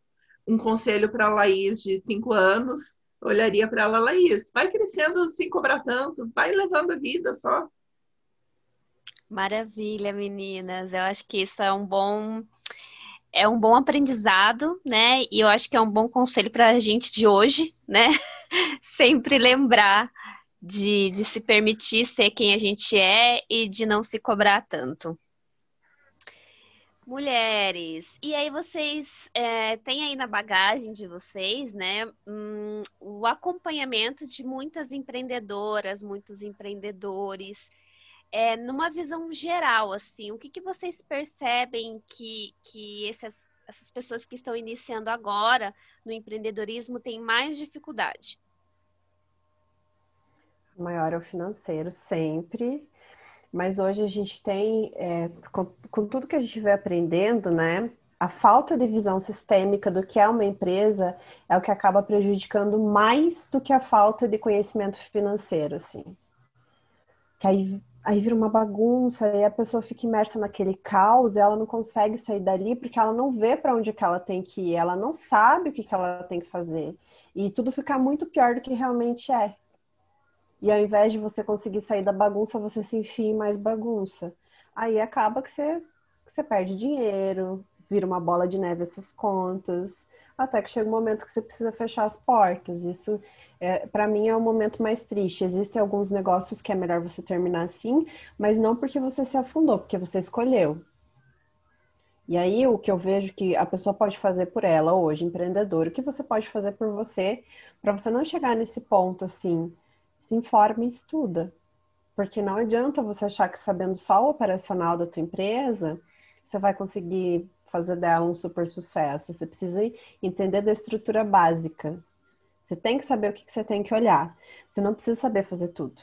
um conselho para a Laís de cinco anos, olharia para ela, Laís, vai crescendo sem cobrar tanto, vai levando a vida só. Maravilha, meninas. Eu acho que isso é um bom é um bom aprendizado, né? E eu acho que é um bom conselho para a gente de hoje, né? Sempre lembrar de, de se permitir ser quem a gente é e de não se cobrar tanto. Mulheres, e aí vocês é, têm aí na bagagem de vocês, né, um, o acompanhamento de muitas empreendedoras, muitos empreendedores, é, numa visão geral, assim, o que, que vocês percebem que, que essas, essas pessoas que estão iniciando agora no empreendedorismo têm mais dificuldade? Maior é o financeiro, sempre. Mas hoje a gente tem, é, com, com tudo que a gente vem aprendendo, né? A falta de visão sistêmica do que é uma empresa é o que acaba prejudicando mais do que a falta de conhecimento financeiro, assim. Que aí, aí vira uma bagunça e a pessoa fica imersa naquele caos ela não consegue sair dali porque ela não vê para onde que ela tem que ir, ela não sabe o que, que ela tem que fazer. E tudo fica muito pior do que realmente é. E ao invés de você conseguir sair da bagunça, você se enfia em mais bagunça. Aí acaba que você, que você perde dinheiro, vira uma bola de neve as suas contas, até que chega um momento que você precisa fechar as portas. Isso, é, para mim, é o momento mais triste. Existem alguns negócios que é melhor você terminar assim, mas não porque você se afundou, porque você escolheu. E aí, o que eu vejo que a pessoa pode fazer por ela hoje, empreendedor, o que você pode fazer por você, para você não chegar nesse ponto assim, informa e estuda. Porque não adianta você achar que sabendo só o operacional da tua empresa, você vai conseguir fazer dela um super sucesso. Você precisa entender da estrutura básica. Você tem que saber o que você tem que olhar. Você não precisa saber fazer tudo.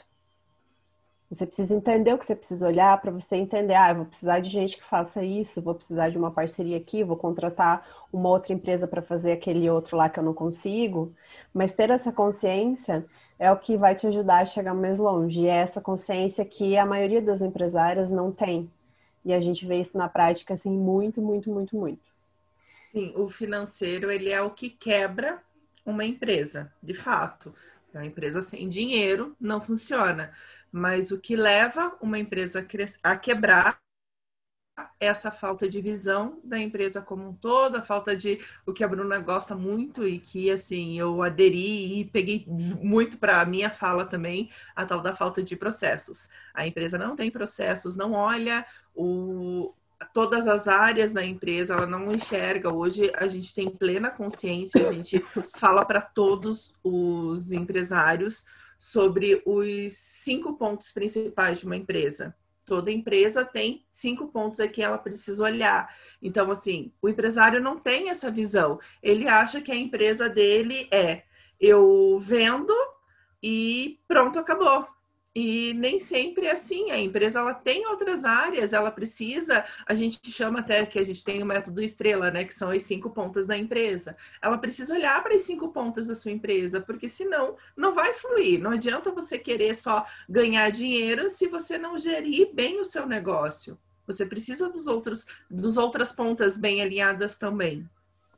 Você precisa entender o que você precisa olhar para você entender, ah, vou precisar de gente que faça isso, vou precisar de uma parceria aqui, vou contratar uma outra empresa para fazer aquele outro lá que eu não consigo. Mas ter essa consciência é o que vai te ajudar a chegar mais longe. E é essa consciência que a maioria das empresárias não tem. E a gente vê isso na prática assim muito, muito, muito, muito. Sim, o financeiro ele é o que quebra uma empresa, de fato. Uma empresa sem dinheiro não funciona. Mas o que leva uma empresa a quebrar é essa falta de visão da empresa como um todo, a falta de o que a Bruna gosta muito e que assim eu aderi e peguei muito para a minha fala também, a tal da falta de processos. A empresa não tem processos, não olha o, todas as áreas da empresa, ela não enxerga. Hoje a gente tem plena consciência, a gente fala para todos os empresários sobre os cinco pontos principais de uma empresa. Toda empresa tem cinco pontos aqui que ela precisa olhar. Então, assim, o empresário não tem essa visão. Ele acha que a empresa dele é eu vendo e pronto, acabou. E nem sempre é assim. A empresa ela tem outras áreas, ela precisa. A gente chama até que a gente tem o método estrela, né? Que são as cinco pontas da empresa. Ela precisa olhar para as cinco pontas da sua empresa, porque senão não vai fluir. Não adianta você querer só ganhar dinheiro se você não gerir bem o seu negócio. Você precisa dos outros, dos outras pontas bem alinhadas também.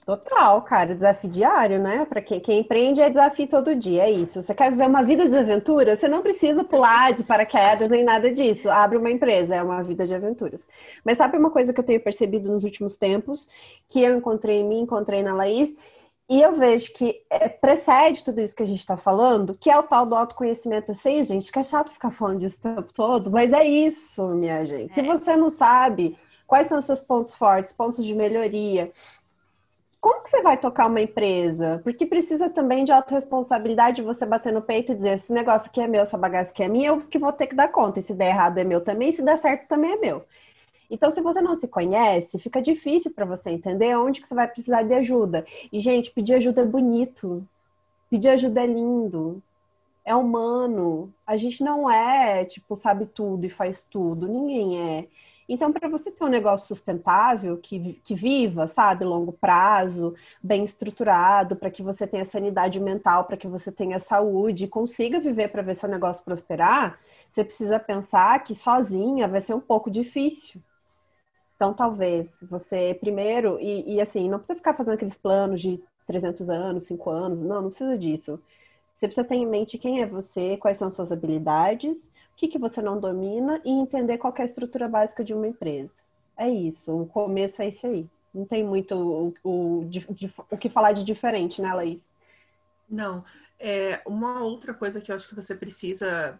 Total, cara, desafio diário, né? Para quem, quem empreende é desafio todo dia, é isso. Você quer viver uma vida de aventura? Você não precisa pular de paraquedas nem nada disso. Abre uma empresa, é uma vida de aventuras. Mas sabe uma coisa que eu tenho percebido nos últimos tempos, que eu encontrei em mim, encontrei na Laís, e eu vejo que é, precede tudo isso que a gente está falando, que é o tal do autoconhecimento. Eu sei, gente, que é chato ficar falando disso o tempo todo, mas é isso, minha gente. É. Se você não sabe quais são os seus pontos fortes, pontos de melhoria, como que você vai tocar uma empresa? Porque precisa também de autorresponsabilidade, você bater no peito e dizer, esse negócio aqui é meu, essa bagaça aqui é minha, eu que vou ter que dar conta. E se der errado é meu também, se der certo também é meu. Então, se você não se conhece, fica difícil para você entender onde que você vai precisar de ajuda. E, gente, pedir ajuda é bonito. Pedir ajuda é lindo. É humano. A gente não é, tipo, sabe tudo e faz tudo. Ninguém é. Então, para você ter um negócio sustentável, que, que viva, sabe, longo prazo, bem estruturado, para que você tenha sanidade mental, para que você tenha saúde consiga viver para ver seu negócio prosperar, você precisa pensar que sozinha vai ser um pouco difícil. Então, talvez você primeiro, e, e assim, não precisa ficar fazendo aqueles planos de 300 anos, 5 anos, não, não precisa disso. Você precisa ter em mente quem é você, quais são suas habilidades o que, que você não domina e entender qual é a estrutura básica de uma empresa. É isso, o começo é isso aí. Não tem muito o, o, o que falar de diferente, né, Laís? Não. É, uma outra coisa que eu acho que você precisa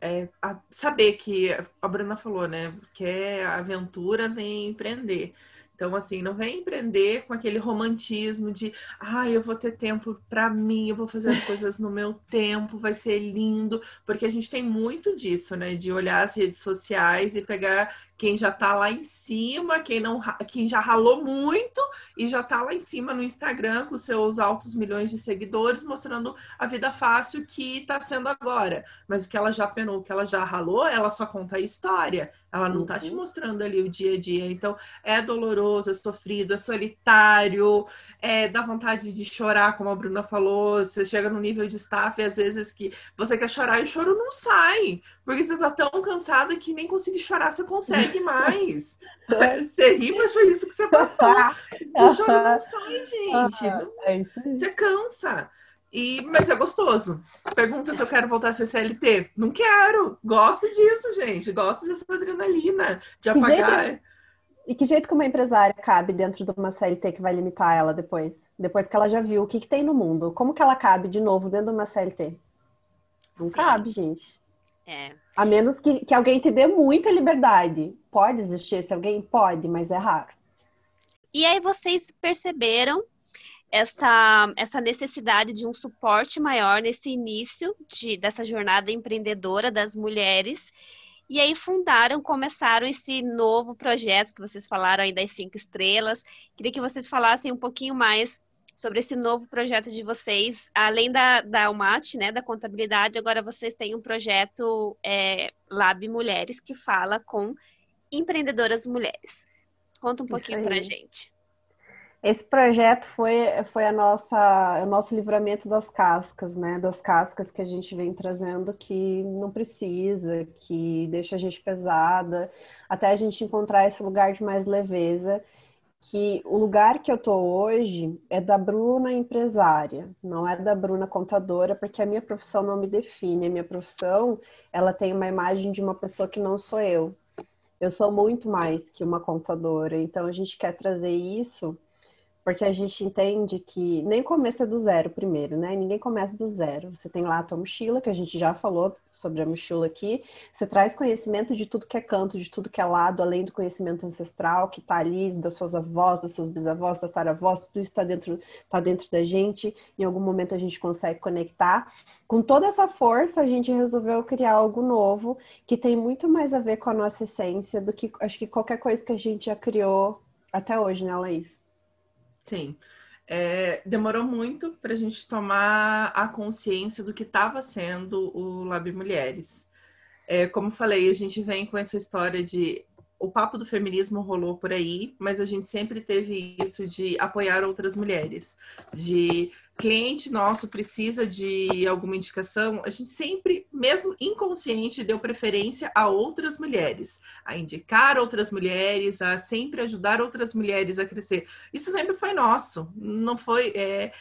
é, saber que a Bruna falou, né? Que é aventura vem empreender. Então, assim, não vem empreender com aquele romantismo de, ah, eu vou ter tempo para mim, eu vou fazer as coisas no meu tempo, vai ser lindo, porque a gente tem muito disso, né? De olhar as redes sociais e pegar quem já está lá em cima, quem não, quem já ralou muito e já está lá em cima no Instagram com seus altos milhões de seguidores, mostrando a vida fácil que está sendo agora. Mas o que ela já penou, o que ela já ralou, ela só conta a história. Ela não está uhum. te mostrando ali o dia a dia. Então, é doloroso, é sofrido, é solitário, é, dá vontade de chorar, como a Bruna falou. Você chega no nível de staff e às vezes que você quer chorar e o choro não sai. Porque você tá tão cansada que nem conseguir chorar você consegue mais. você ri, mas foi isso que você passou. O choro não sai, gente. É isso aí. Você cansa. E, mas é gostoso. Pergunta se eu quero voltar a ser CLT. Não quero. Gosto disso, gente. Gosto dessa adrenalina, de apagar. Jeito, e que jeito que uma empresária cabe dentro de uma CLT que vai limitar ela depois? Depois que ela já viu o que, que tem no mundo. Como que ela cabe de novo dentro de uma CLT? Não Sim. cabe, gente. É. A menos que, que alguém te dê muita liberdade. Pode existir esse alguém? Pode, mas é raro. E aí vocês perceberam essa, essa necessidade de um suporte maior nesse início de, dessa jornada empreendedora das mulheres. E aí fundaram, começaram esse novo projeto que vocês falaram aí das cinco estrelas. Queria que vocês falassem um pouquinho mais sobre esse novo projeto de vocês. Além da, da UMAT, né, da contabilidade, agora vocês têm um projeto é, Lab Mulheres que fala com empreendedoras mulheres. Conta um pouquinho para a gente. Esse projeto foi, foi a nossa, o nosso livramento das cascas, né? Das cascas que a gente vem trazendo que não precisa, que deixa a gente pesada, até a gente encontrar esse lugar de mais leveza que o lugar que eu tô hoje é da Bruna empresária, não é da Bruna contadora, porque a minha profissão não me define. A minha profissão, ela tem uma imagem de uma pessoa que não sou eu. Eu sou muito mais que uma contadora. Então a gente quer trazer isso porque a gente entende que nem começa do zero primeiro, né? Ninguém começa do zero. Você tem lá a tua mochila, que a gente já falou sobre a mochila aqui. Você traz conhecimento de tudo que é canto, de tudo que é lado, além do conhecimento ancestral que está ali, das suas avós, das suas bisavós, da taravós, tudo isso está dentro, tá dentro da gente. Em algum momento a gente consegue conectar. Com toda essa força, a gente resolveu criar algo novo que tem muito mais a ver com a nossa essência do que acho que qualquer coisa que a gente já criou até hoje, né, Laís? Sim. É, demorou muito para a gente tomar a consciência do que estava sendo o Lab Mulheres. É, como falei, a gente vem com essa história de o papo do feminismo rolou por aí, mas a gente sempre teve isso de apoiar outras mulheres, de cliente nosso precisa de alguma indicação, a gente sempre, mesmo inconsciente, deu preferência a outras mulheres, a indicar outras mulheres, a sempre ajudar outras mulheres a crescer. Isso sempre foi nosso, não foi. É,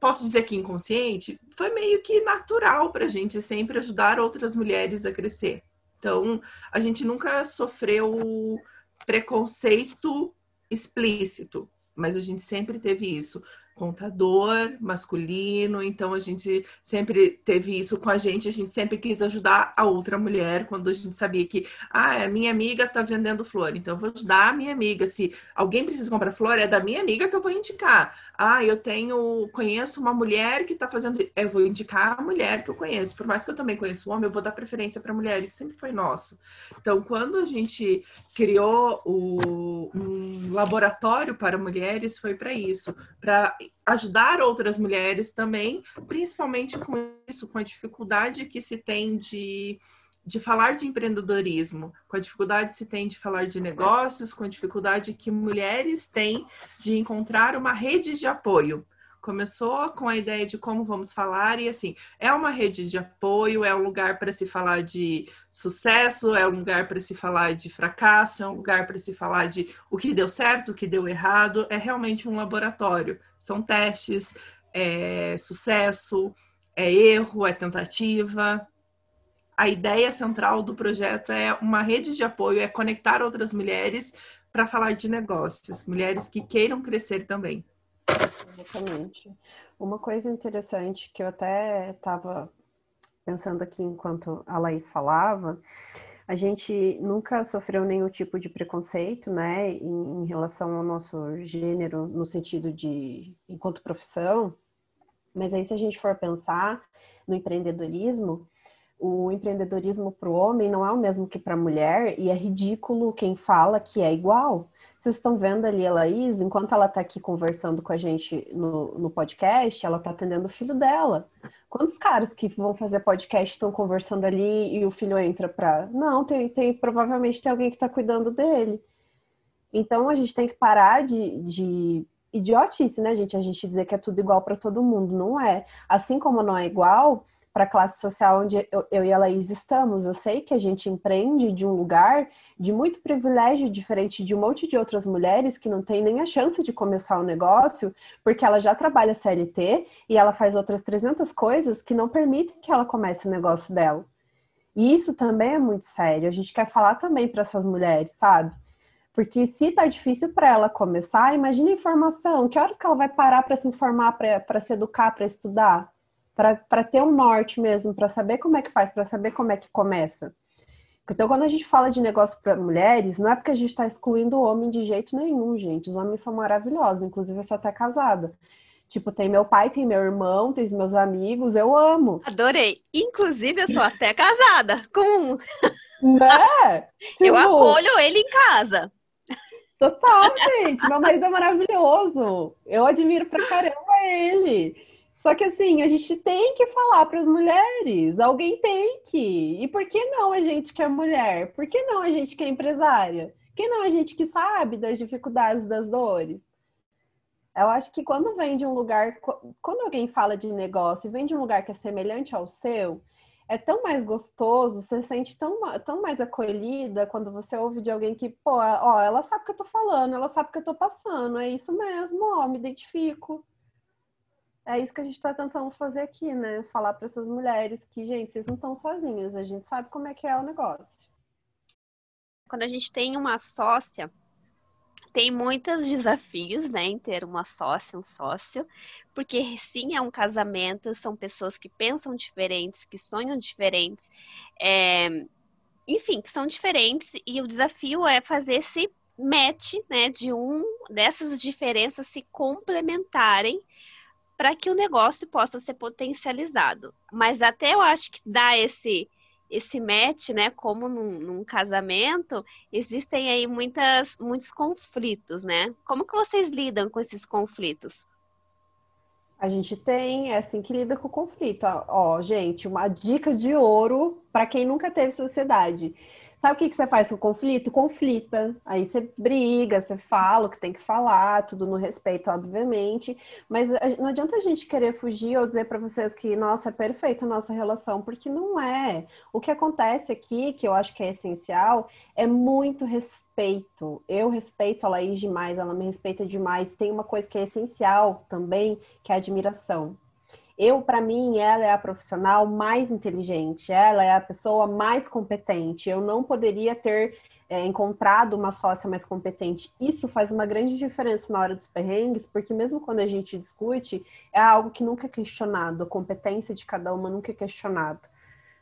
posso dizer que inconsciente, foi meio que natural para a gente sempre ajudar outras mulheres a crescer. Então, a gente nunca sofreu preconceito explícito, mas a gente sempre teve isso contador masculino, então a gente sempre teve isso com a gente, a gente sempre quis ajudar a outra mulher quando a gente sabia que, ah, a minha amiga tá vendendo flor, então eu vou ajudar a minha amiga. Se alguém precisa comprar flor, é da minha amiga que eu vou indicar. Ah, eu tenho, conheço uma mulher que tá fazendo, eu vou indicar a mulher que eu conheço. Por mais que eu também conheça o homem, eu vou dar preferência para mulheres, sempre foi nosso. Então, quando a gente criou o, um laboratório para mulheres, foi para isso, para ajudar outras mulheres também, principalmente com isso, com a dificuldade que se tem de, de falar de empreendedorismo, com a dificuldade que se tem de falar de negócios, com a dificuldade que mulheres têm de encontrar uma rede de apoio. Começou com a ideia de como vamos falar, e assim, é uma rede de apoio, é um lugar para se falar de sucesso, é um lugar para se falar de fracasso, é um lugar para se falar de o que deu certo, o que deu errado, é realmente um laboratório. São testes, é sucesso, é erro, é tentativa. A ideia central do projeto é uma rede de apoio, é conectar outras mulheres para falar de negócios, mulheres que queiram crescer também. Exatamente. Uma coisa interessante que eu até estava pensando aqui enquanto a Laís falava, a gente nunca sofreu nenhum tipo de preconceito, né, em, em, relação ao nosso gênero, no sentido de enquanto profissão. Mas aí, se a gente for pensar no empreendedorismo, o empreendedorismo para o homem não é o mesmo que para a mulher, e é ridículo quem fala que é igual. Vocês estão vendo ali a Laís, enquanto ela está aqui conversando com a gente no, no podcast, ela está atendendo o filho dela. Quantos caras que vão fazer podcast estão conversando ali e o filho entra para. Não, tem, tem provavelmente tem alguém que está cuidando dele. Então a gente tem que parar de, de idiotice, né, gente? A gente dizer que é tudo igual para todo mundo. Não é. Assim como não é igual, para a classe social onde eu, eu, e a Laís estamos. Eu sei que a gente empreende de um lugar de muito privilégio, diferente de um monte de outras mulheres que não tem nem a chance de começar o um negócio, porque ela já trabalha CLT e ela faz outras 300 coisas que não permitem que ela comece o negócio dela. E isso também é muito sério. A gente quer falar também para essas mulheres, sabe? Porque se tá difícil para ela começar, imagine a informação. Que horas que ela vai parar para se informar, para se educar, para estudar? Para ter um norte mesmo, para saber como é que faz, para saber como é que começa. Então, quando a gente fala de negócio para mulheres, não é porque a gente está excluindo o homem de jeito nenhum, gente. Os homens são maravilhosos, inclusive eu sou até casada. Tipo, tem meu pai, tem meu irmão, tem os meus amigos, eu amo. Adorei. Inclusive, eu sou até casada com um. Né? Tipo... Eu acolho ele em casa. Total, gente. Meu marido é maravilhoso. Eu admiro pra caramba ele. Só que assim, a gente tem que falar para as mulheres, alguém tem que. E por que não a gente que é mulher? Por que não a gente que é empresária? Por que não a gente que sabe das dificuldades, das dores? Eu acho que quando vem de um lugar, quando alguém fala de negócio e vem de um lugar que é semelhante ao seu, é tão mais gostoso, você se sente tão, tão mais acolhida quando você ouve de alguém que, pô, ó, ela sabe o que eu tô falando, ela sabe o que eu tô passando, é isso mesmo, ó, me identifico. É isso que a gente está tentando fazer aqui, né? Falar para essas mulheres que, gente, vocês não estão sozinhas, a gente sabe como é que é o negócio. Quando a gente tem uma sócia, tem muitos desafios, né, em ter uma sócia, um sócio, porque sim, é um casamento, são pessoas que pensam diferentes, que sonham diferentes, é, enfim, que são diferentes, e o desafio é fazer esse match, né, de um dessas diferenças se complementarem para que o negócio possa ser potencializado. Mas até eu acho que dá esse esse match, né, como num, num, casamento, existem aí muitas, muitos conflitos, né? Como que vocês lidam com esses conflitos? A gente tem, é assim que lida com o conflito. Ó, ó gente, uma dica de ouro para quem nunca teve sociedade. Sabe o que, que você faz com o conflito? Conflita. Aí você briga, você fala o que tem que falar, tudo no respeito, obviamente. Mas não adianta a gente querer fugir ou dizer para vocês que, nossa, é perfeita a nossa relação, porque não é. O que acontece aqui, que eu acho que é essencial, é muito respeito. Eu respeito a Laís demais, ela me respeita demais. Tem uma coisa que é essencial também, que é a admiração. Eu, para mim, ela é a profissional mais inteligente, ela é a pessoa mais competente. Eu não poderia ter é, encontrado uma sócia mais competente. Isso faz uma grande diferença na hora dos perrengues, porque mesmo quando a gente discute, é algo que nunca é questionado. A competência de cada uma nunca é questionado.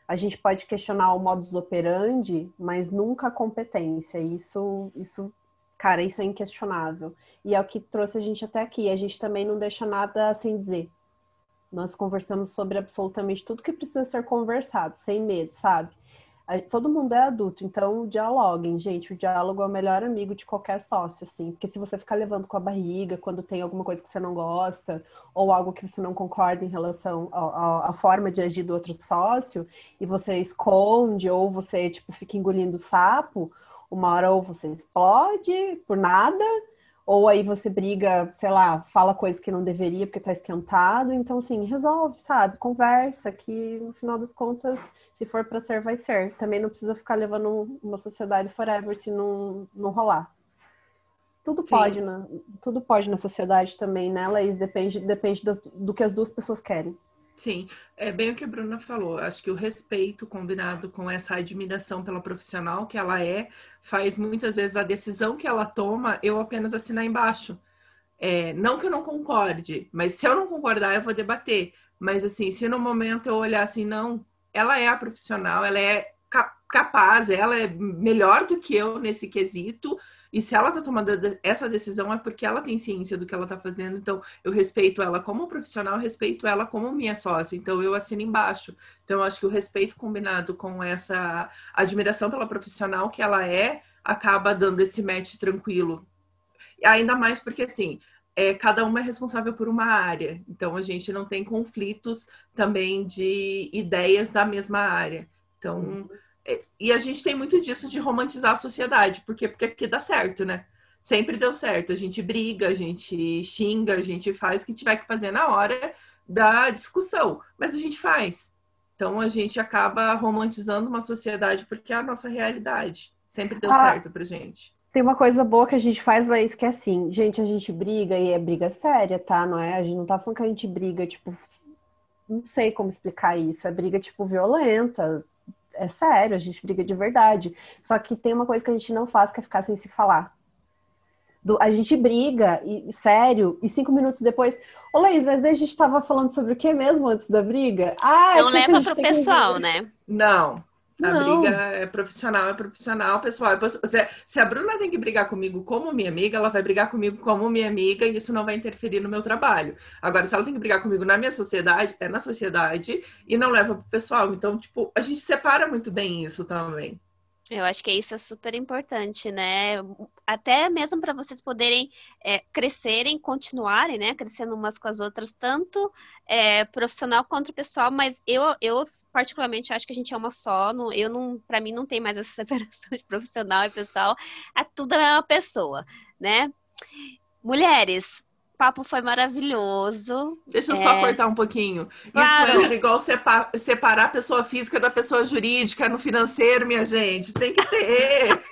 A gente pode questionar o modus operandi, mas nunca a competência. Isso, isso, cara, isso é inquestionável. E é o que trouxe a gente até aqui. A gente também não deixa nada sem dizer. Nós conversamos sobre absolutamente tudo que precisa ser conversado, sem medo, sabe? Todo mundo é adulto, então dialoguem, gente. O diálogo é o melhor amigo de qualquer sócio, assim. Porque se você ficar levando com a barriga quando tem alguma coisa que você não gosta, ou algo que você não concorda em relação à forma de agir do outro sócio, e você esconde, ou você, tipo, fica engolindo sapo, uma hora ou você explode por nada, ou aí você briga, sei lá, fala coisas que não deveria porque tá esquentado. Então, assim, resolve, sabe? Conversa, que no final das contas, se for para ser, vai ser. Também não precisa ficar levando uma sociedade forever se não, não rolar. Tudo Sim. pode, né? Tudo pode na sociedade também, né, Laís? Depende, depende do que as duas pessoas querem. Sim, é bem o que a Bruna falou. Acho que o respeito combinado com essa admiração pela profissional que ela é, faz muitas vezes a decisão que ela toma eu apenas assinar embaixo. É, não que eu não concorde, mas se eu não concordar, eu vou debater. Mas assim, se no momento eu olhar assim, não, ela é a profissional, ela é capaz, ela é melhor do que eu nesse quesito, e se ela está tomando essa decisão é porque ela tem ciência do que ela está fazendo. Então, eu respeito ela como profissional, respeito ela como minha sócia. Então, eu assino embaixo. Então, eu acho que o respeito combinado com essa admiração pela profissional que ela é, acaba dando esse match tranquilo. Ainda mais porque, assim, é, cada uma é responsável por uma área. Então, a gente não tem conflitos também de ideias da mesma área. Então. Uhum e a gente tem muito disso de romantizar a sociedade, porque, porque aqui dá certo, né? Sempre deu certo. A gente briga, a gente xinga, a gente faz o que tiver que fazer na hora da discussão, mas a gente faz. Então a gente acaba romantizando uma sociedade porque é a nossa realidade. Sempre deu ah, certo pra gente. Tem uma coisa boa que a gente faz, Laís, que é assim, gente, a gente briga e é briga séria, tá? Não é? A gente não tá falando que a gente briga, tipo, não sei como explicar isso. É briga, tipo, violenta, é sério, a gente briga de verdade. Só que tem uma coisa que a gente não faz, que é ficar sem se falar. Do, a gente briga, e, sério, e cinco minutos depois. Ô, Laís, mas a gente tava falando sobre o que mesmo antes da briga? Ah, é não leva pro pessoal, que... né? Não. A não. briga é profissional, é profissional, pessoal. Se a Bruna tem que brigar comigo como minha amiga, ela vai brigar comigo como minha amiga e isso não vai interferir no meu trabalho. Agora, se ela tem que brigar comigo na minha sociedade, é na sociedade e não leva pro pessoal. Então, tipo, a gente separa muito bem isso também. Eu acho que isso é super importante, né? Até mesmo para vocês poderem é, crescerem, continuarem, né? Crescendo umas com as outras, tanto é, profissional quanto pessoal. Mas eu, eu particularmente acho que a gente é uma só. Não, eu não, para mim não tem mais essa separação de profissional e pessoal. É tudo a mesma pessoa, né? Mulheres, papo foi maravilhoso. Deixa eu é... só cortar um pouquinho. Claro. Isso é igual separar a pessoa física da pessoa jurídica no financeiro, minha gente. Tem que ter.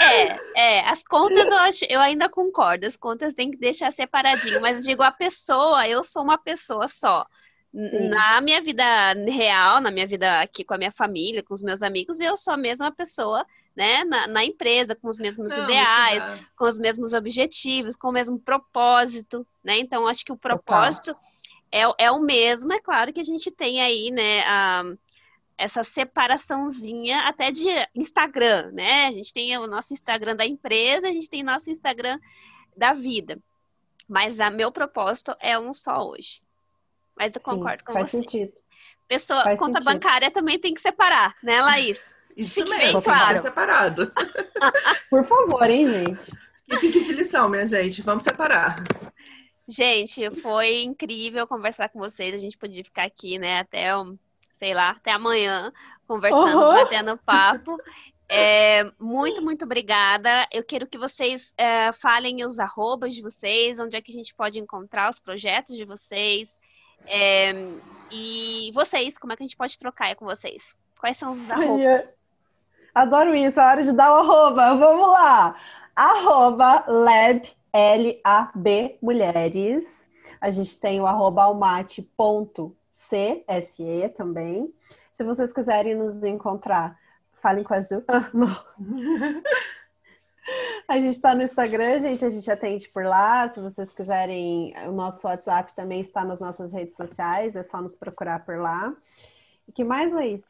É, é, as contas eu, acho, eu ainda concordo, as contas tem que deixar separadinho, mas eu digo a pessoa, eu sou uma pessoa só. Sim. Na minha vida real, na minha vida aqui com a minha família, com os meus amigos, eu sou a mesma pessoa né, na, na empresa, com os mesmos Não, ideais, com os mesmos objetivos, com o mesmo propósito, né? Então, acho que o propósito é, é o mesmo, é claro que a gente tem aí, né, a, essa separaçãozinha até de Instagram, né? A gente tem o nosso Instagram da empresa, a gente tem nosso Instagram da vida. Mas a meu propósito é um só hoje. Mas eu Sim, concordo com faz você. Sentido. Pessoa, faz conta sentido. bancária também tem que separar, né, Laís? Isso fique mesmo, claro. separado. Por favor, hein, gente? E fique de lição, minha gente. Vamos separar. Gente, foi incrível conversar com vocês. A gente podia ficar aqui, né, até sei lá, até amanhã, conversando, uhum. batendo papo. É, muito, muito obrigada. Eu quero que vocês é, falem os arrobas de vocês, onde é que a gente pode encontrar os projetos de vocês. É, e vocês, como é que a gente pode trocar com vocês? Quais são os arrobas? Adoro isso, é hora de dar o arroba. Vamos lá! Arroba lab, L-A-B, mulheres. A gente tem o arroba almate.cse também. Se vocês quiserem nos encontrar, falem com a Azul. Ah, a gente está no Instagram, gente, a gente atende por lá. Se vocês quiserem, o nosso WhatsApp também está nas nossas redes sociais, é só nos procurar por lá. E que mais, Luiz?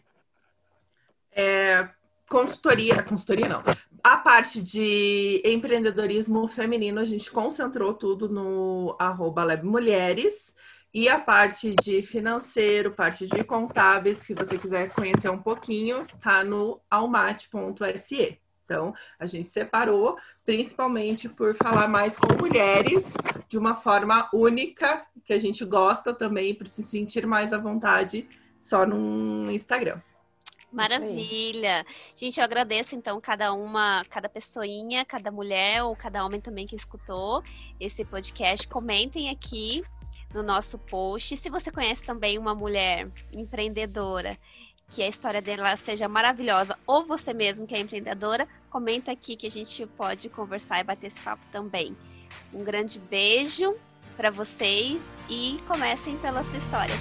É, consultoria, consultoria não. A parte de empreendedorismo feminino, a gente concentrou tudo no arroba Mulheres. E a parte de financeiro, parte de contábeis, que você quiser conhecer um pouquinho, tá no almate.se. Então, a gente separou, principalmente por falar mais com mulheres, de uma forma única, que a gente gosta também, para se sentir mais à vontade só no Instagram. Maravilha. Gente, eu agradeço então cada uma, cada pessoinha, cada mulher ou cada homem também que escutou esse podcast. Comentem aqui no nosso post. Se você conhece também uma mulher empreendedora, que a história dela seja maravilhosa, ou você mesmo que é empreendedora, comenta aqui que a gente pode conversar e bater esse papo também. Um grande beijo para vocês e comecem pela sua história.